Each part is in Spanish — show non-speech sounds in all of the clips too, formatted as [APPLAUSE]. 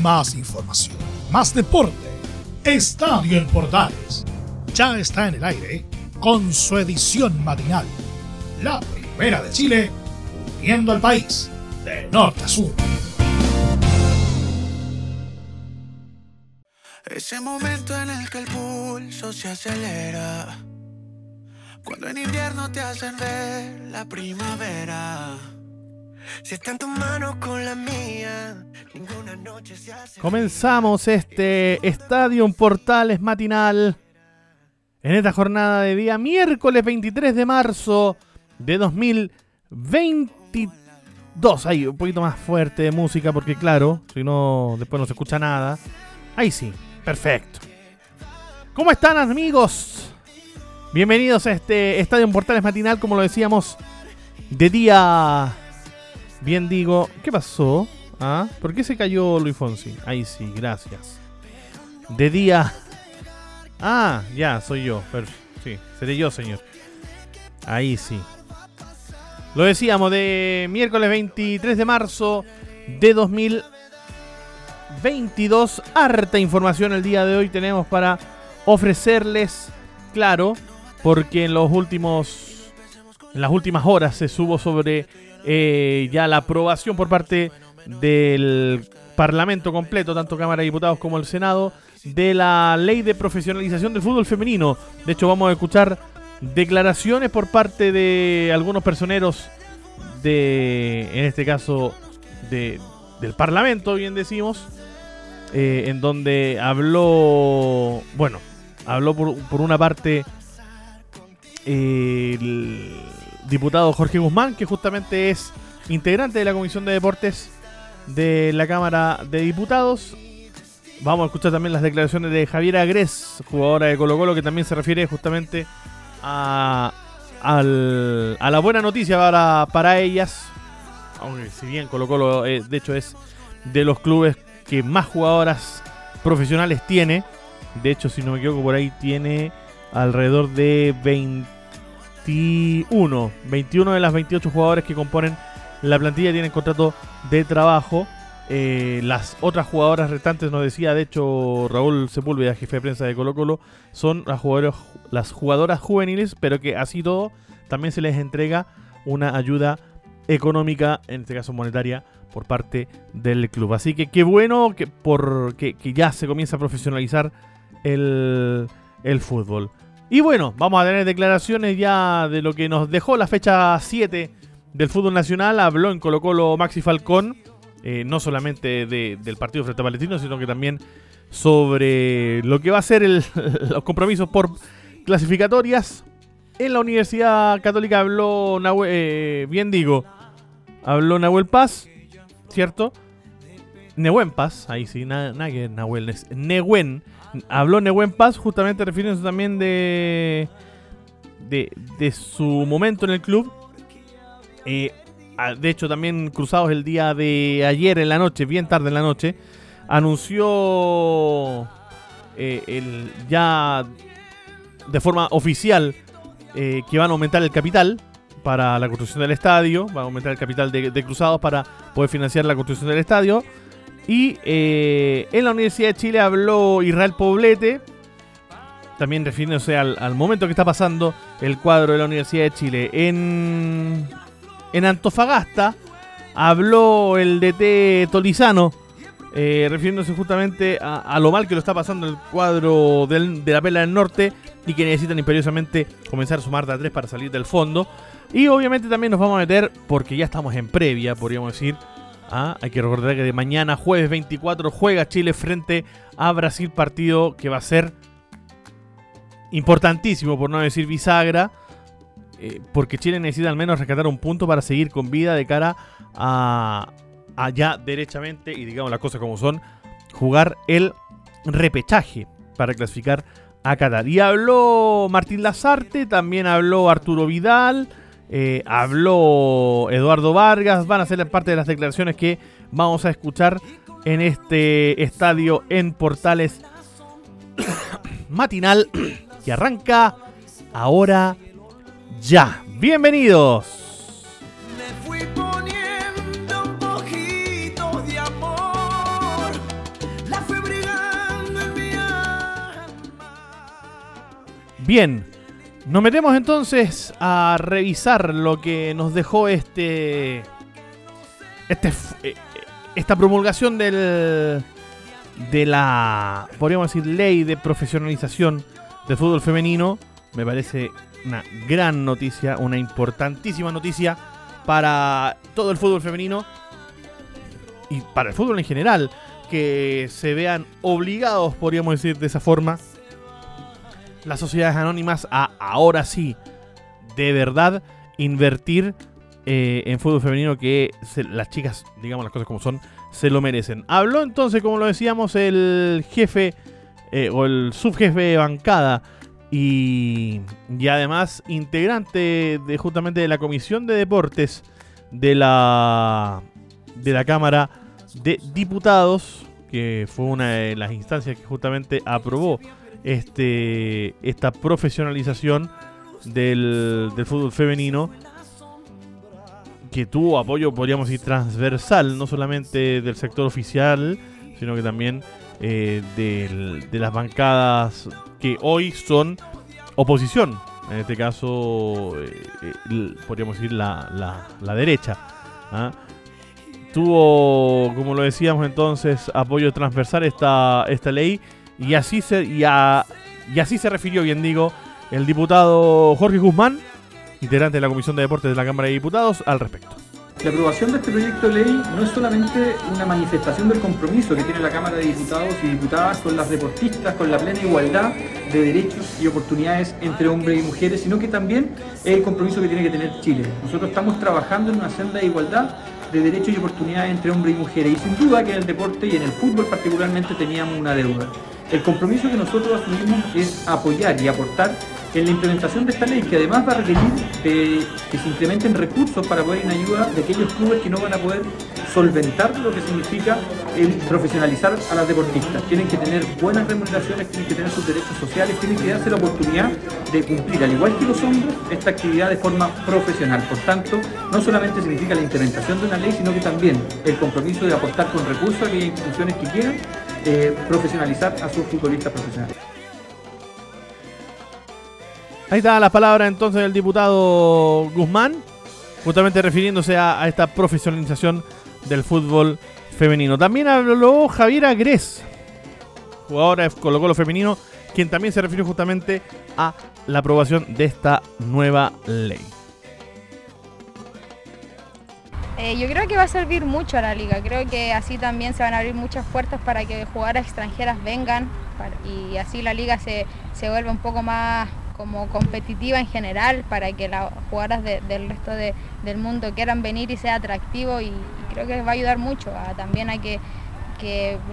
Más información, más deporte. Estadio en Portales. Ya está en el aire con su edición matinal. La primera de Chile, uniendo al país de norte a sur. Ese momento en el que el pulso se acelera. Cuando en invierno te hacen ver la primavera. Si está en tus manos con la mía, ninguna noche se hace. Comenzamos este Estadio Portales matinal en esta jornada de día miércoles 23 de marzo de 2022. Ahí, un poquito más fuerte de música porque claro, si no, después no se escucha nada. Ahí sí, perfecto. ¿Cómo están amigos? Bienvenidos a este Estadio Portales matinal, como lo decíamos, de día... Bien digo, ¿qué pasó? ¿Ah? ¿Por qué se cayó Luis Fonsi? Ahí sí, gracias. De día... Ah, ya, soy yo. Sí, seré yo, señor. Ahí sí. Lo decíamos, de miércoles 23 de marzo de 2022. Harta información el día de hoy tenemos para ofrecerles, claro, porque en los últimos en las últimas horas se subo sobre eh, ya la aprobación por parte del Parlamento completo, tanto Cámara de Diputados como el Senado, de la ley de profesionalización del fútbol femenino. De hecho, vamos a escuchar declaraciones por parte de algunos personeros de, en este caso, de, del Parlamento, bien decimos, eh, en donde habló, bueno, habló por, por una parte eh, diputado Jorge Guzmán, que justamente es integrante de la Comisión de Deportes de la Cámara de Diputados. Vamos a escuchar también las declaraciones de Javier Agres, jugadora de Colo Colo, que también se refiere justamente a, la buena noticia para, ellas. Aunque si bien Colo Colo, eh, de hecho, es de los clubes que más jugadoras profesionales tiene. De hecho, si no me equivoco, por ahí tiene alrededor de 21. 21 de las 28 jugadores que componen la plantilla tienen contrato de trabajo. Eh, las otras jugadoras restantes, nos decía de hecho Raúl Sepúlveda, jefe de prensa de Colo Colo, son las jugadoras, las jugadoras juveniles, pero que así todo también se les entrega una ayuda económica, en este caso monetaria, por parte del club. Así que qué bueno que, ya se comienza a profesionalizar el fútbol. Y bueno, vamos a tener declaraciones ya de lo que nos dejó la fecha 7 del fútbol nacional. Habló en Colo Colo Maxi Falcón, eh, no solamente de- del partido frente a Palestino, sino que también sobre lo que va a ser el- [LAUGHS] los compromisos por clasificatorias. En la Universidad Católica habló, Nahue- eh, bien digo, habló Nahuel Paz, ¿cierto? Nehuen Paz, ahí sí, nada nada que Nahuel, Nehuen. Habló Nehuen Paz justamente refiriéndose también de, de, su momento en el club. Eh, de hecho, también cruzados el día de ayer en la noche, bien tarde en la noche, anunció eh, el, ya de forma oficial eh, que van a aumentar el capital para la construcción del estadio, van a aumentar el capital de Cruzados para poder financiar la construcción del estadio. Y eh, en la Universidad de Chile habló Israel Poblete, también refiriéndose al, al momento que está pasando el cuadro de la Universidad de Chile. En, en Antofagasta habló el DT Tolizano, eh, refiriéndose justamente a, a lo mal que lo está pasando el cuadro de la Pela del Norte y que necesitan imperiosamente comenzar a sumar de a tres para salir del fondo. Y obviamente también nos vamos a meter, porque ya estamos en previa, podríamos decir. Ah, hay que recordar que de mañana, jueves 24, juega Chile frente a Brasil, partido que va a ser importantísimo, por no decir bisagra, eh, porque Chile necesita al menos rescatar un punto para seguir con vida de cara a, a ya derechamente, y digamos las cosas como son, jugar el repechaje para clasificar a Qatar. Y habló Martín Lazarte, también habló Arturo Vidal, eh, habló Eduardo Vargas, van a ser parte de las declaraciones que vamos a escuchar en este estadio en Portales [COUGHS] matinal. [COUGHS] Que arranca ahora ya. Bienvenidos. Bien, nos metemos entonces a revisar lo que nos dejó este, este eh, esta promulgación del de la podríamos decir ley de profesionalización del fútbol femenino. Me parece una gran noticia, una importantísima noticia para todo el fútbol femenino y para el fútbol en general, que se vean obligados, podríamos decir de esa forma, las sociedades anónimas a ahora sí, de verdad, invertir eh, en fútbol femenino que las chicas, digamos las cosas como son, se lo merecen. Habló entonces, como lo decíamos, el jefe eh, o el subjefe de bancada y, y, además integrante de justamente de la comisión de deportes de la de la Cámara de Diputados, que fue una de las instancias que justamente aprobó este esta profesionalización del, del fútbol femenino que tuvo apoyo, podríamos decir, transversal, no solamente del sector oficial, sino que también eh, de las bancadas que hoy son oposición. En este caso, eh, podríamos decir la, la, derecha. ¿ah? Tuvo, como lo decíamos entonces, apoyo transversal esta, esta ley y así, se, y, y así se refirió, bien digo, el diputado Jorge Guzmán, integrante de la Comisión de Deportes de la Cámara de Diputados, al respecto. La aprobación de este proyecto de ley no es solamente una manifestación del compromiso que tiene la Cámara de Diputados y Diputadas con las deportistas, con la plena igualdad de derechos y oportunidades entre hombres y mujeres, sino que también es el compromiso que tiene que tener Chile. Nosotros estamos trabajando en una senda de igualdad de derechos y oportunidades entre hombres y mujeres y sin duda que en el deporte y en el fútbol particularmente teníamos una deuda. El compromiso que nosotros asumimos es apoyar y aportar en la implementación de esta ley, que además va a requerir que se incrementen recursos para poder ir en ayuda de aquellos clubes que no van a poder solventar lo que significa el profesionalizar a las deportistas. Tienen que tener buenas remuneraciones, tienen que tener sus derechos sociales, tienen que darse la oportunidad de cumplir, al igual que los hombres, esta actividad de forma profesional. Por tanto, no solamente significa la implementación de una ley, sino que también el compromiso de aportar con recursos a aquellas instituciones que quieran eh, profesionalizar a sus futbolistas profesionales. Ahí está la palabra entonces del diputado Guzmán, justamente refiriéndose a, esta profesionalización del fútbol femenino. También habló Javier Agres, jugadora de Colo Colo femenino, quien también se refirió justamente a la aprobación de esta nueva ley. Eh, yo creo que va a servir mucho a la liga, creo que así también se van a abrir muchas puertas para que jugadoras extranjeras vengan y así la liga se, se vuelva un poco más como competitiva en general para que las jugadoras del resto del mundo quieran venir y sea atractivo y, creo que va a ayudar mucho también a que,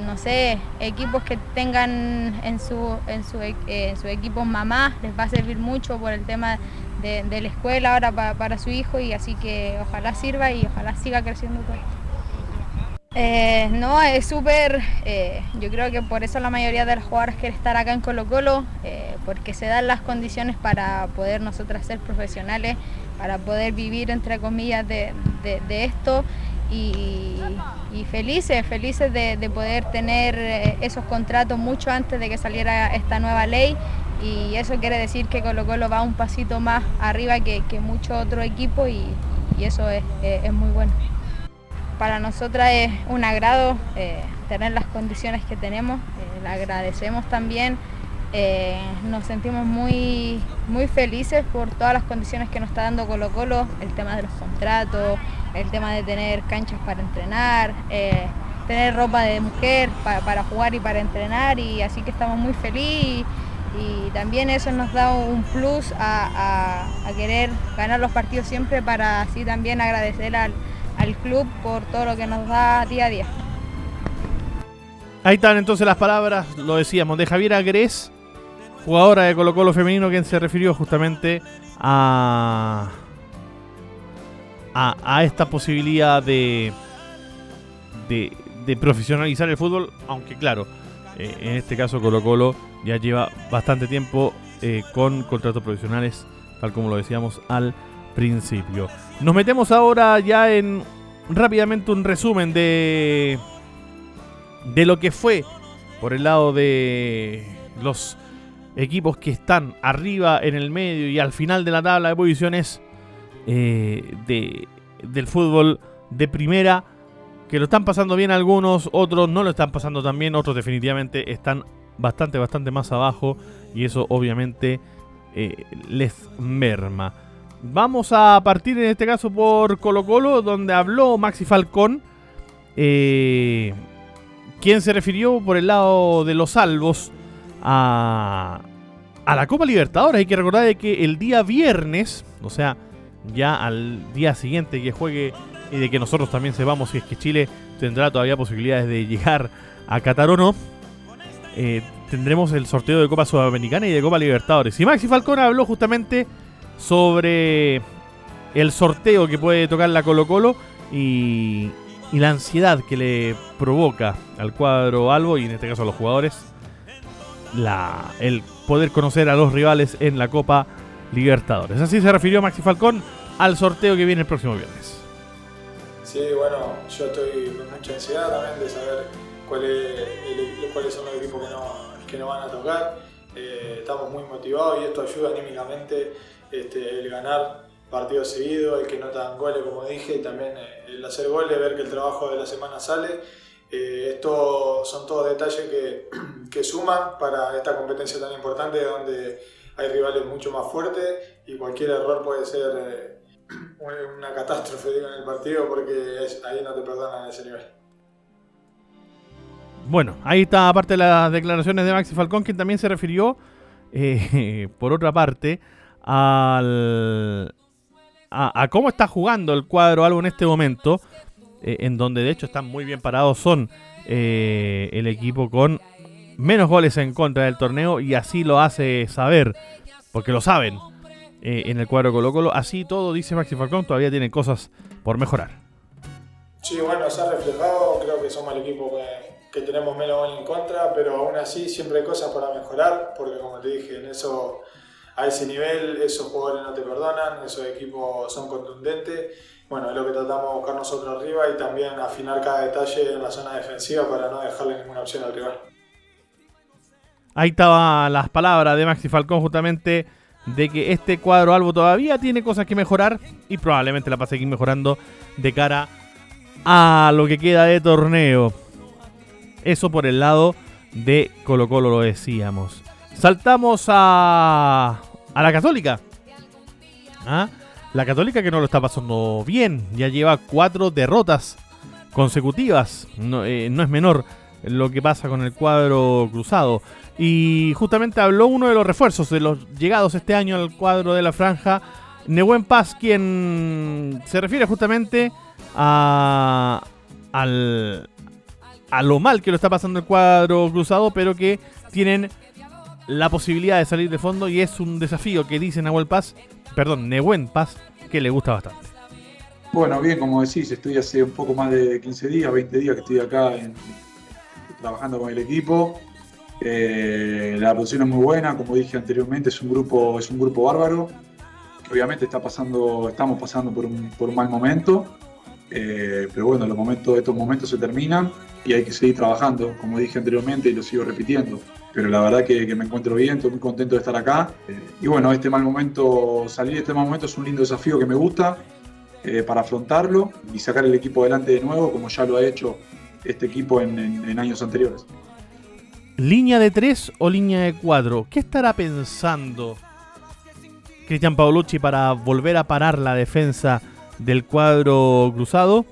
no sé, equipos que tengan en su, en su, eh, en su equipo mamá les va a servir mucho por el tema de, la escuela ahora para su hijo y así que ojalá sirva y ojalá siga creciendo todo. Eh, no, es súper, eh, yo creo que por eso la mayoría de las jugadoras quiere estar acá en Colo Colo, eh, porque se dan las condiciones para poder nosotras ser profesionales, para poder vivir entre comillas de, esto y, felices, felices de, poder tener esos contratos mucho antes de que saliera esta nueva ley y eso quiere decir que Colo Colo va un pasito más arriba que, que mucho otro equipo y, eso es muy bueno. Para nosotras es un agrado eh, tener las condiciones que tenemos, eh, le agradecemos también, eh, nos sentimos muy, muy felices por todas las condiciones que nos está dando Colo Colo, el tema de los contratos, el tema de tener canchas para entrenar, tener ropa de mujer para, jugar y para entrenar y así que estamos muy felices y, también eso nos da un plus a querer ganar los partidos siempre para así también agradecer al club por todo lo que nos da día a día. Ahí están entonces las palabras, lo decíamos, de Javier Agres, jugadora de Colo Colo femenino, quien se refirió justamente a, a, esta posibilidad de, de, profesionalizar el fútbol, aunque claro, eh, en este caso Colo Colo ya lleva bastante tiempo eh, con contratos profesionales, tal como lo decíamos al principio. Nos metemos ahora ya en rápidamente un resumen de de lo que fue por el lado de los equipos que están arriba, en el medio y al final de la tabla de posiciones eh, de, del fútbol de primera, que lo están pasando bien algunos, otros no lo están pasando tan bien, otros definitivamente están bastante, bastante más abajo y eso obviamente eh, les merma. Vamos a partir en este caso por Colo Colo, donde habló Maxi Falcón, eh, quien se refirió por el lado de los salvos a, a la Copa Libertadores. Hay que recordar de que el día viernes, o sea, ya al día siguiente que juegue y de que nosotros también sepamos si es que Chile tendrá todavía posibilidades de llegar a Qatar o no, eh, tendremos el sorteo de Copa Sudamericana y de Copa Libertadores. Y Maxi Falcón habló justamente sobre el sorteo que puede tocar la Colo Colo y, y la ansiedad que le provoca al cuadro Albo y en este caso a los jugadores la, el poder conocer a los rivales en la Copa Libertadores. Así se refirió Maxi Falcón al sorteo que viene el próximo viernes. Sí, bueno, yo estoy con mucha ansiedad también de saber cuál cuáles son los equipos que no, que no van a tocar. Eh, estamos muy motivados y esto ayuda anímicamente este, el ganar partidos seguidos, el que notan goles, como dije, y también eh, el hacer goles, ver que el trabajo de la semana sale. Eh, esto son todos detalles que, [CLEARS THROAT] que suman para esta competencia tan importante donde hay rivales mucho más fuertes y cualquier error puede ser eh, [CLEARS THROAT] una catástrofe en el partido porque ahí no te perdonan ese nivel. Bueno, ahí está aparte de las declaraciones de Maxi Falcón, quien también se refirió, eh, [LAUGHS] por otra parte, al, a, cómo está jugando el cuadro algo en este momento, eh, en donde de hecho están muy bien parados, son el equipo con menos goles en contra del torneo y así lo hace saber, porque lo saben eh, en el cuadro Colo Colo. Así todo, dice Maxi Falcón, todavía tiene cosas por mejorar. Sí, bueno, se ha reflejado, creo que somos el equipo que, tenemos menos goles en contra, pero aún así siempre hay cosas para mejorar, porque como te dije, en eso a ese nivel esos jugadores no te perdonan, esos equipos son contundentes. Bueno, es lo que tratamos de buscar nosotros arriba y también afinar cada detalle en la zona defensiva para no dejarle ninguna opción al rival. Ahí estaban las palabras de Maxi Falcón justamente de que este cuadro albo todavía tiene cosas que mejorar y probablemente la va a seguir mejorando de cara a lo que queda de torneo. Eso por el lado de Colo Colo lo decíamos. Saltamos a, a la católica. ¿Ah? La católica que no lo está pasando bien. Ya lleva cuatro derrotas consecutivas. no eh, es menor lo que pasa con el cuadro cruzado. Y justamente habló uno de los refuerzos de los llegados este año al cuadro de la franja, Nehuen Paz, quien se refiere justamente a, al, a lo mal que lo está pasando el cuadro cruzado, pero que tienen la posibilidad de salir de fondo y es un desafío que dice Nahuel Paz, perdón, Nehuen Paz, que le gusta bastante. Bueno, bien, como decís, estoy hace un poco más de 15 días, 20 días que estoy acá trabajando con el equipo. Eh, la producción es muy buena, como dije anteriormente, es un grupo, es un grupo bárbaro, obviamente está pasando, estamos pasando por un mal momento, eh, pero bueno, los momentos, estos momentos se terminan y hay que seguir trabajando, como dije anteriormente y lo sigo repitiendo. Pero la verdad que, me encuentro bien, estoy muy contento de estar acá. Eh, y bueno, este mal momento, salir de este mal momento es un lindo desafío que me gusta para afrontarlo y sacar el equipo adelante de nuevo, como ya lo ha hecho este equipo en, años anteriores. ¿Línea de 3 o línea de 4? ¿Qué estará pensando Cristian Paolucci para volver a parar la defensa del cuadro cruzado?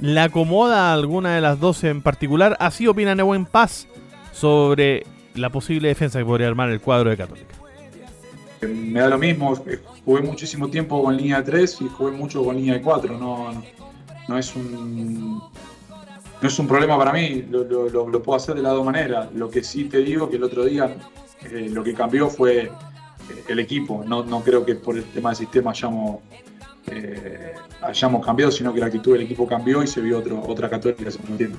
¿Le acomoda alguna de las dos en particular? Así opina Nebuen Paz sobre la posible defensa que podría armar el cuadro de Católica. Me da lo mismo, jugué muchísimo tiempo con línea de 3 y jugué mucho con línea de 4. no, no es un, no es un problema para mí, lo, puedo hacer de las dos maneras. Lo que sí te digo que el otro día eh, lo que cambió fue eh, el equipo. No, creo que por el tema del sistema hayamos, eh, hayamos cambiado, sino que la actitud del equipo cambió y se vio otro, otra católica, se entiende.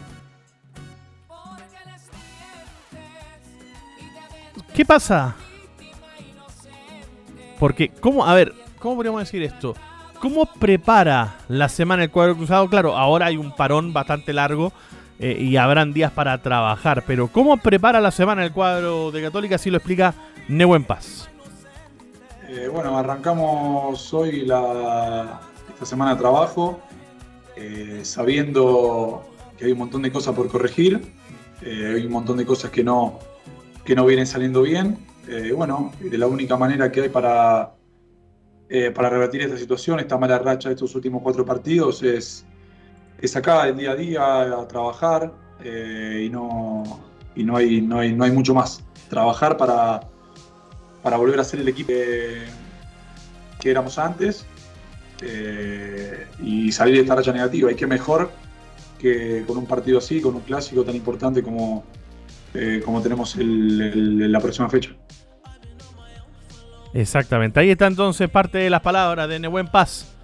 ¿Qué pasa? Porque, ¿cómo? A ver, ¿cómo podríamos decir esto? ¿Cómo prepara la semana el cuadro cruzado? Claro, ahora hay un parón bastante largo eh, y habrán días para trabajar, pero ¿cómo prepara la semana el cuadro de Católica? Así lo explica Nehuen Paz. Eh, bueno, arrancamos hoy esta semana de trabajo, eh, sabiendo que hay un montón de cosas por corregir, eh, hay un montón de cosas que no, que no vienen saliendo bien. bueno, de la única manera que hay para, para revertir esta situación, esta mala racha de estos últimos cuatro partidos, es, es acá, el día a día, trabajar y, no, y no, hay, no, hay, no hay mucho más. Trabajar para para volver a ser el equipo que, éramos antes eh, y salir de esta racha negativa. Y qué mejor que con un partido así, con un clásico tan importante como, eh, como tenemos la próxima fecha. Exactamente. Ahí está entonces parte de las palabras de Nehuen Paz,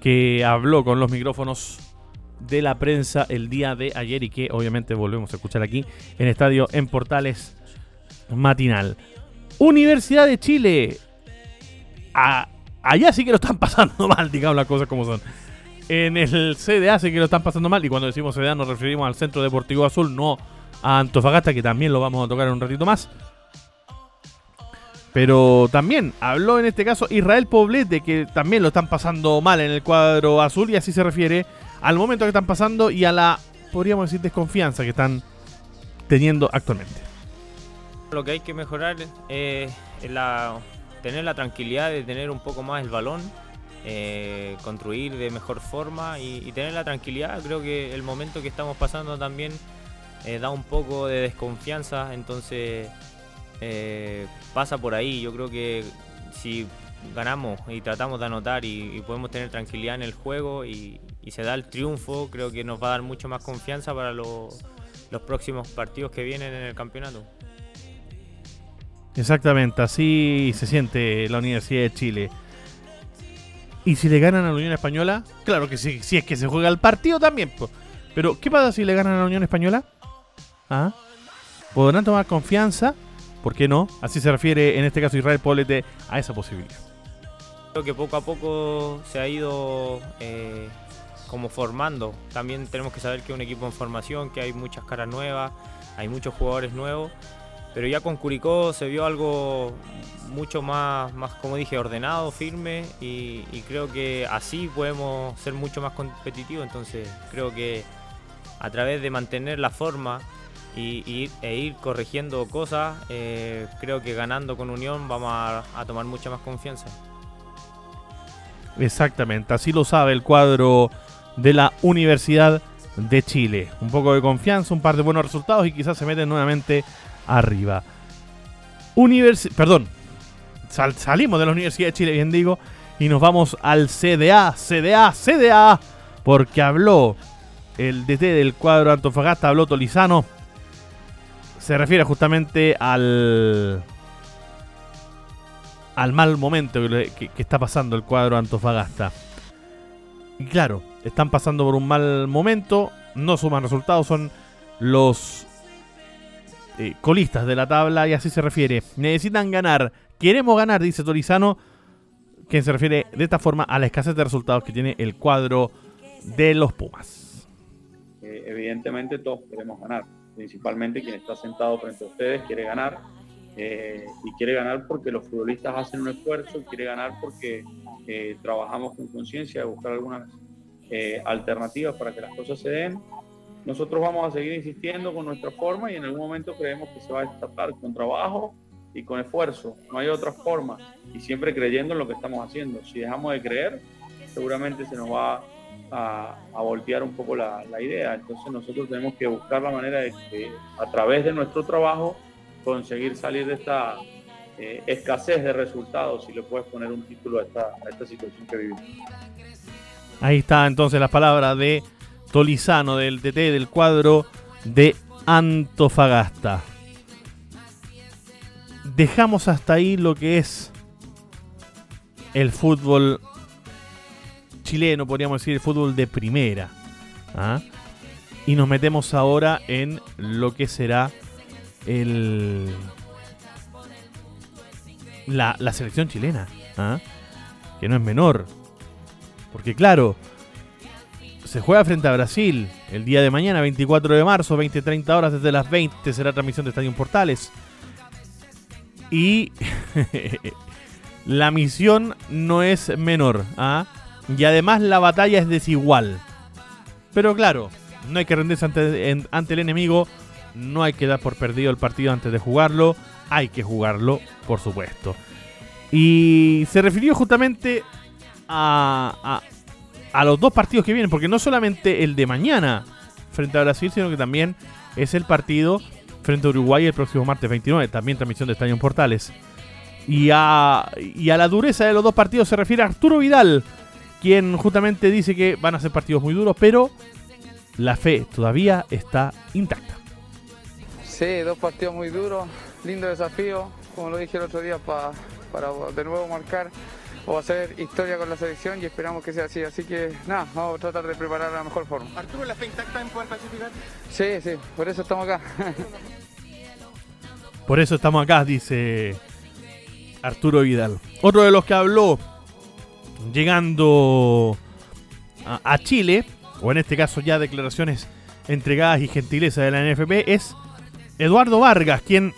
que habló con los micrófonos de la prensa el día de ayer y que obviamente volvemos a escuchar aquí en Estadio en Portales Matinal. Universidad de Chile. allá sí que lo están [LAUGHS] pasando mal, digamos las cosas como son. En el CDA sí que lo están pasando mal. Y cuando decimos CDA nos referimos al Centro Deportivo Azul, no a Antofagasta, que también lo vamos a tocar en un ratito más. Pero también habló en este caso Israel Poblete, que también lo están pasando mal en el cuadro azul. Y así se refiere al momento que están pasando y a la, podríamos decir, desconfianza que están teniendo actualmente. Lo que hay que mejorar es la, tener la tranquilidad de tener un poco más el balón, eh, construir de mejor forma y, tener la tranquilidad. Creo que el momento que estamos pasando también eh, da un poco de desconfianza, entonces eh, pasa por ahí. Yo creo que si ganamos y tratamos de anotar y, podemos tener tranquilidad en el juego y, se da el triunfo, creo que nos va a dar mucho más confianza para los próximos partidos que vienen en el campeonato. Exactamente, así se siente la Universidad de Chile. ¿Y si le ganan a la Unión Española? Claro que sí, si es que se juega el partido también. Pero, ¿qué pasa si le ganan a la Unión Española? ¿Ah? ¿Podrán tomar confianza? ¿Por qué no? Así se refiere en este caso Israel Polete a esa posibilidad. Creo que poco a poco se ha ido eh, como formando. También tenemos que saber que es un equipo en formación, que hay muchas caras nuevas, hay muchos jugadores nuevos pero ya con Curicó se vio algo mucho más, más como dije, ordenado, firme y, creo que así podemos ser mucho más competitivos. Entonces creo que a través de mantener la forma y, e ir corrigiendo cosas, eh, creo que ganando con Unión vamos a, tomar mucha más confianza. Exactamente, así lo sabe el cuadro de la Universidad de Chile. Un poco de confianza, un par de buenos resultados y quizás se meten nuevamente arriba. perdón, salimos de la Universidad de Chile, bien digo, y nos vamos al CDA, CDA, CDA, porque habló el DT del cuadro Antofagasta, habló Tolizano. Se refiere justamente al al mal momento que, que, está pasando el cuadro Antofagasta. Y claro, están pasando por un mal momento, no suman resultados, son los eh, colistas de la tabla y así se refiere. Necesitan ganar. Queremos ganar, dice Torizano, quien se refiere de esta forma a la escasez de resultados que tiene el cuadro de los Pumas. Eh, evidentemente todos queremos ganar, principalmente quien está sentado frente a ustedes quiere ganar eh, y quiere ganar porque los futbolistas hacen un esfuerzo, quiere ganar porque trabajamos con conciencia de buscar algunas alternativas para que las cosas se den nosotros vamos a seguir insistiendo con nuestra forma y en algún momento creemos que se va a destapar con trabajo y con esfuerzo. No hay otra forma. Y siempre creyendo en lo que estamos haciendo. Si dejamos de creer, seguramente se nos va a, voltear un poco la, idea. Entonces nosotros tenemos que buscar la manera de que a través de nuestro trabajo conseguir salir de esta eh, escasez de resultados, si le puedes poner un título a esta, a esta situación que vivimos. Ahí está entonces las palabras de Tolizano del TT del cuadro de Antofagasta. Dejamos hasta ahí lo que es el fútbol chileno, podríamos decir el fútbol de primera. ¿ah? Y nos metemos ahora en lo que será el la, selección chilena, ¿ah? que no es menor. Porque claro, se juega frente a Brasil el día de mañana, 24 de marzo, 20-30 horas desde las 20 será transmisión de Estadio Portales. Y [LAUGHS] la misión no es menor. ¿ah? Y además la batalla es desigual. Pero claro, no hay que rendirse ante, ante el enemigo. No hay que dar por perdido el partido antes de jugarlo. Hay que jugarlo, por supuesto. Y se refirió justamente a, a, los dos partidos que vienen, porque no solamente el de mañana frente a Brasil, sino que también es el partido frente a Uruguay el próximo martes 29, también transmisión de Estadio Portales. Y a, y a la dureza de los dos partidos se refiere Arturo Vidal, quien justamente dice que van a ser partidos muy duros, pero la fe todavía está intacta. Sí, dos partidos muy duros, lindo desafío, como lo dije el otro día, para de nuevo marcar o hacer historia con la selección y esperamos que sea así. Así que nada, vamos a tratar de preparar la mejor forma. ¿Arturo la fe intacta en poder clasificar? Sí, sí, por eso estamos acá. [LAUGHS] por eso estamos acá, dice Arturo Vidal. Otro de los que habló llegando a, Chile, o en este caso ya declaraciones entregadas y gentileza de la NFP, es Eduardo Vargas, quien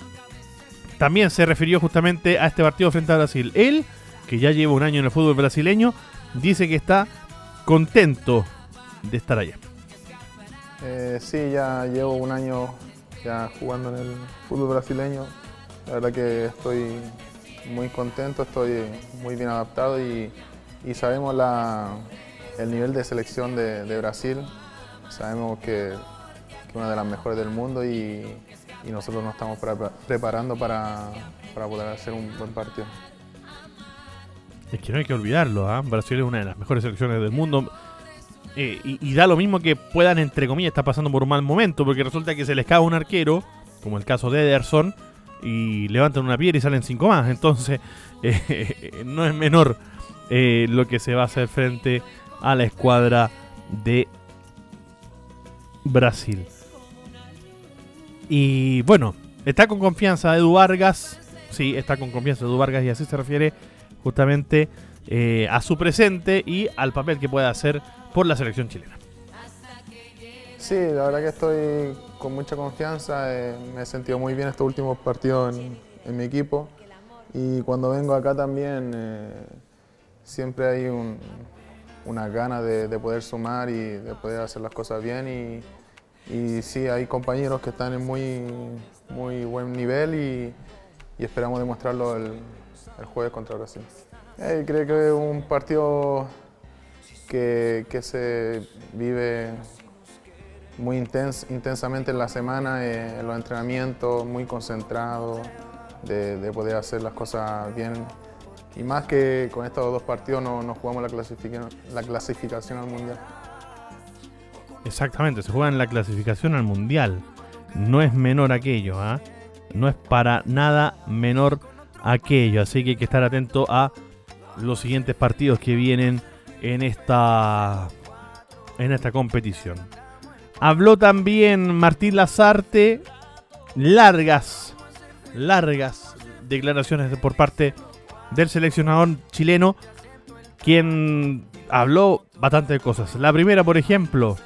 también se refirió justamente a este partido frente a Brasil. Él, que ya lleva un año en el fútbol brasileño, dice que está contento de estar allá. Eh, sí, ya llevo un año ya jugando en el fútbol brasileño. La verdad que estoy muy contento, estoy muy bien adaptado y, sabemos el nivel de selección de, Brasil. Sabemos que, es una de las mejores del mundo y, y nosotros nos estamos preparando para, poder hacer un buen partido. Es que no hay que olvidarlo, ¿ah? Brasil es una de las mejores selecciones del mundo. Eh, y, da lo mismo que puedan, entre comillas, estar pasando por un mal momento, porque resulta que se les cae un arquero, como el caso de Ederson, y levantan una piedra y salen cinco más. Entonces, [LAUGHS] eh, no es menor eh, lo que se va a hacer frente a la escuadra de Brasil. Y bueno, está con confianza Edu Vargas. Sí, está con confianza Edu Vargas y así se refiere justamente eh, a su presente y al papel que puede hacer por la selección chilena. Sí, la verdad que estoy con mucha confianza. Eh, me he sentido muy bien estos últimos partidos en, mi equipo. Y cuando vengo acá también eh, siempre hay una gana de, de, poder sumar y de poder hacer las cosas bien. Y, y sí, hay compañeros que están en muy, muy buen nivel y, esperamos demostrarlo el, jueves contra Brasil. Eh, creo que es un partido que, se vive muy intensamente en la semana, eh, en los entrenamientos, muy concentrado, de, poder hacer las cosas bien. Y más que con estos dos partidos no, nos jugamos la, la clasificación al Mundial. Exactamente, se juega en la clasificación al mundial. No es menor aquello, ¿ah? No es para nada menor aquello. Así que hay que estar atento a los siguientes partidos que vienen en esta, en esta competición. Habló también Martín Lazarte. Largas, largas declaraciones por parte del seleccionador chileno, quien habló bastante de cosas. La primera, por ejemplo,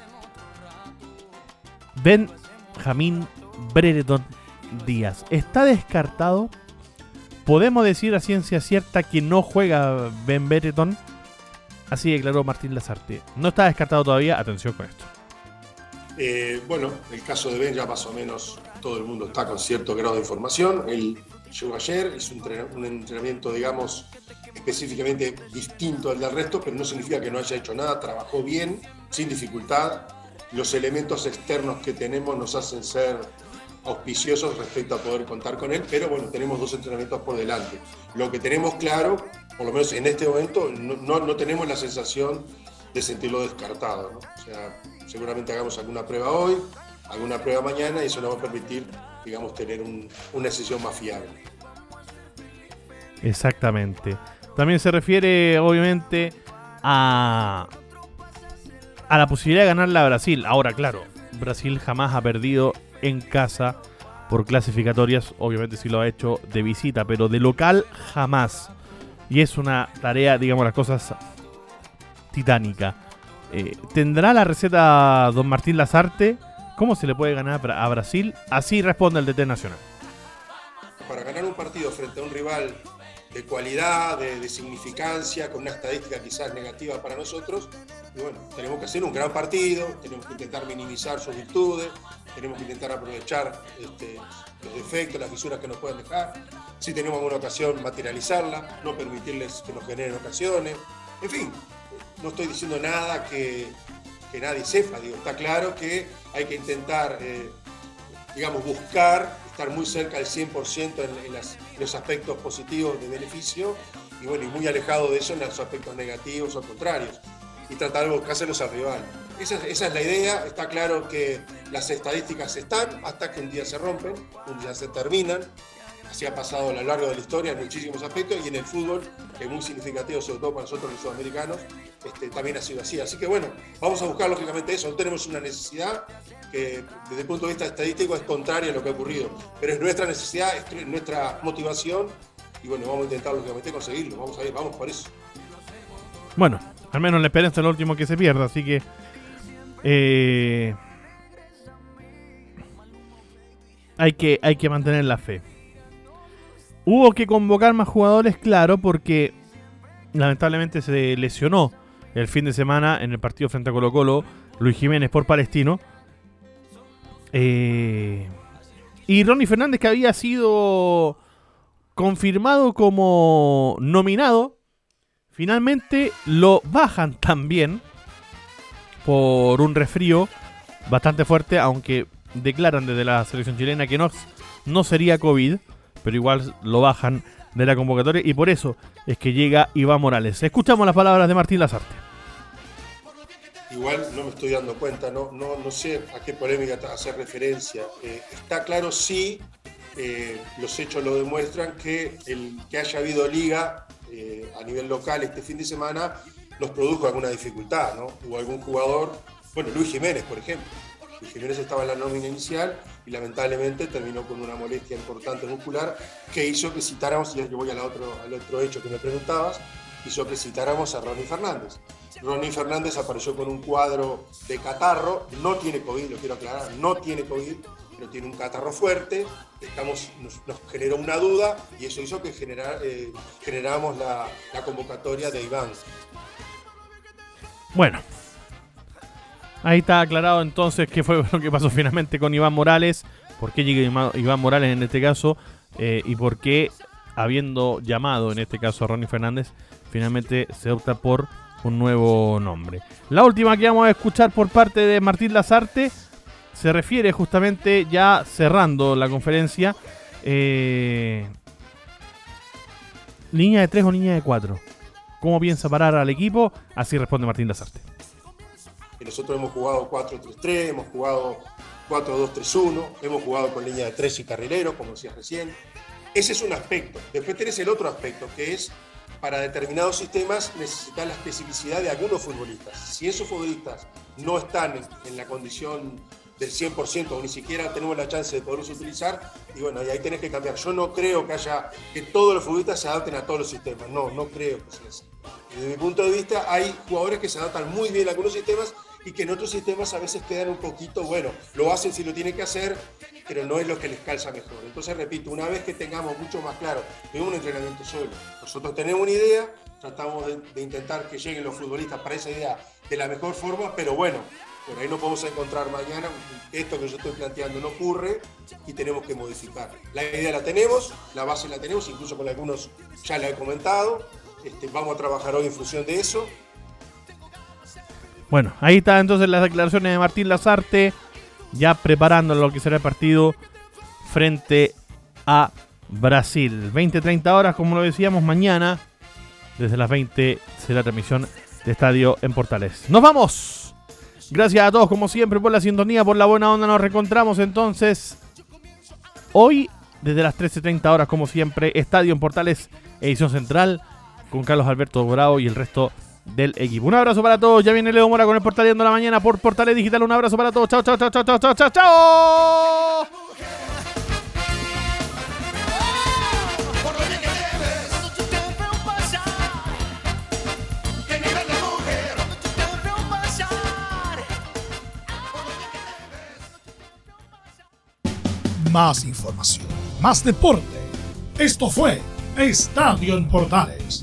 Benjamín Brereton Díaz. ¿Está descartado? ¿Podemos decir a ciencia cierta que no juega Ben Brereton? Así declaró Martín Lazarte. No está descartado todavía, atención con esto. Eh, bueno, el caso de Ben ya más o menos todo el mundo está con cierto grado de información. Él llegó ayer, hizo un entrenamiento, digamos, específicamente distinto al del resto, pero no significa que no haya hecho nada, trabajó bien, sin dificultad los elementos externos que tenemos nos hacen ser auspiciosos respecto a poder contar con él, pero bueno, tenemos dos entrenamientos por delante. Lo que tenemos claro, por lo menos en este momento, no, no, tenemos la sensación de sentirlo descartado. ¿no? O sea, seguramente hagamos alguna prueba hoy, alguna prueba mañana y eso nos va a permitir, digamos, tener una decisión más fiable. Exactamente. También se refiere, obviamente, a a la posibilidad de ganarla a Brasil. Ahora, claro, Brasil jamás ha perdido en casa por clasificatorias. Obviamente sí lo ha hecho de visita, pero de local jamás. Y es una tarea, digamos las cosas, titánica. Eh, ¿Tendrá la receta don Martín Lazarte? ¿Cómo se le puede ganar a Brasil? Así responde el DT Nacional. Para ganar un partido frente a un rival de cualidad, de, significancia, con una estadística quizás negativa para nosotros. Bueno, tenemos que hacer un gran partido, tenemos que intentar minimizar sus virtudes, tenemos que intentar aprovechar este, los defectos, las fisuras que nos pueden dejar. Si tenemos alguna ocasión, materializarla, no permitirles que nos generen ocasiones. En fin, no estoy diciendo nada que, nadie sepa, digo, está claro que hay que intentar, eh, digamos, buscar estar muy cerca del 100% en, los aspectos positivos de beneficio y, bueno, y muy alejado de eso en los aspectos negativos o contrarios y tratar de buscárselos al rival. Esa, esa, es la idea, está claro que las estadísticas están hasta que un día se rompen, un día se terminan, así ha pasado a lo largo de la historia en muchísimos aspectos y en el fútbol, que es muy significativo, sobre todo para nosotros los sudamericanos, este, también ha sido así. Así que bueno, vamos a buscar lógicamente eso, no tenemos una necesidad que desde el punto de vista estadístico es contraria a lo que ha ocurrido, pero es nuestra necesidad, es nuestra motivación y bueno, vamos a intentar lógicamente conseguirlo, vamos a ir, vamos por eso. Bueno, al menos la esperanza es lo último que se pierda, así que... Eh, hay, que, hay que mantener la fe. Hubo que convocar más jugadores, claro, porque lamentablemente se lesionó el fin de semana en el partido frente a Colo Colo Luis Jiménez por Palestino. Eh, y Ronnie Fernández que había sido confirmado como nominado, finalmente lo bajan también por un resfrío bastante fuerte, aunque declaran desde la selección chilena que no, no sería COVID pero igual lo bajan de la convocatoria y por eso es que llega Iván Morales. Escuchamos las palabras de Martín Lazarte. Igual no me estoy dando cuenta, no, no, no sé a qué polémica hacer referencia. Eh, está claro, sí, eh, los hechos lo demuestran, que el que haya habido liga eh, a nivel local este fin de semana nos produjo alguna dificultad, ¿no? Hubo algún jugador, bueno, Luis Jiménez, por ejemplo, Jiménez estaba en la nómina inicial y lamentablemente terminó con una molestia importante muscular que hizo que citáramos, y yo voy al otro, al otro hecho que me preguntabas, hizo que citáramos a Ronnie Fernández. Ronnie Fernández apareció con un cuadro de catarro, no tiene COVID, lo quiero aclarar, no tiene COVID, pero tiene un catarro fuerte, estamos, nos, generó una duda y eso hizo que eh, generáramos la, la convocatoria de Iván. Bueno, Ahí está aclarado entonces qué fue [LAUGHS] lo que pasó finalmente con Iván Morales, por qué llega Iván Morales en este caso eh, y por qué, habiendo llamado en este caso a Ronnie Fernández, finalmente se opta por un nuevo nombre. La última que vamos a escuchar por parte de Martín Lazarte se refiere justamente ya cerrando la conferencia. Eh, ¿Línea de 3 o línea de 4? ¿Cómo piensa parar al equipo? Así responde Martín Lazarte nosotros hemos jugado 4-3-3, hemos jugado 4-2-3-1, hemos jugado con línea de 3 y carrilero, como decías recién. Ese es un aspecto. Después tenés el otro aspecto, que es para determinados sistemas necesitar la especificidad de algunos futbolistas. Si esos futbolistas no están en, la condición del 100% o ni siquiera tenemos la chance de poderlos utilizar, y bueno, y ahí tenés que cambiar. Yo no creo que haya que todos los futbolistas se adapten a todos los sistemas. No, no creo que sea así. Desde mi punto de vista, hay jugadores que se adaptan muy bien a algunos sistemas y que en otros sistemas a veces quedan un poquito, bueno, lo hacen si lo tienen que hacer, pero no es lo que les calza mejor. Entonces, repito, una vez que tengamos mucho más claro, es un entrenamiento solo. Nosotros tenemos una idea, tratamos de, intentar que lleguen los futbolistas para esa idea de la mejor forma, pero bueno, por ahí no podemos encontrar mañana, esto que yo estoy planteando no ocurre y tenemos que modificar. La idea la tenemos, la base la tenemos, incluso con algunos ya la he comentado, este, vamos a trabajar hoy en función de eso bueno, ahí está entonces las declaraciones de Martín Lazarte, ya preparando lo que será el partido frente a Brasil. 20-30 horas, como lo decíamos, mañana, desde las 20, será transmisión de estadio en Portales. ¡Nos vamos! Gracias a todos, como siempre, por la sintonía, por la buena onda. Nos reencontramos entonces hoy, desde las 13.30 horas, como siempre, Estadio en Portales, edición central, con Carlos Alberto Bravo y el resto del equipo. Un abrazo para todos. Ya viene Leo Mora con el Portaleando la mañana por Portales Digital. Un abrazo para todos. Chao, chao, chao, chao, chao, chao, chao, chao. Más información, más deporte. Esto fue Estadio en Portales,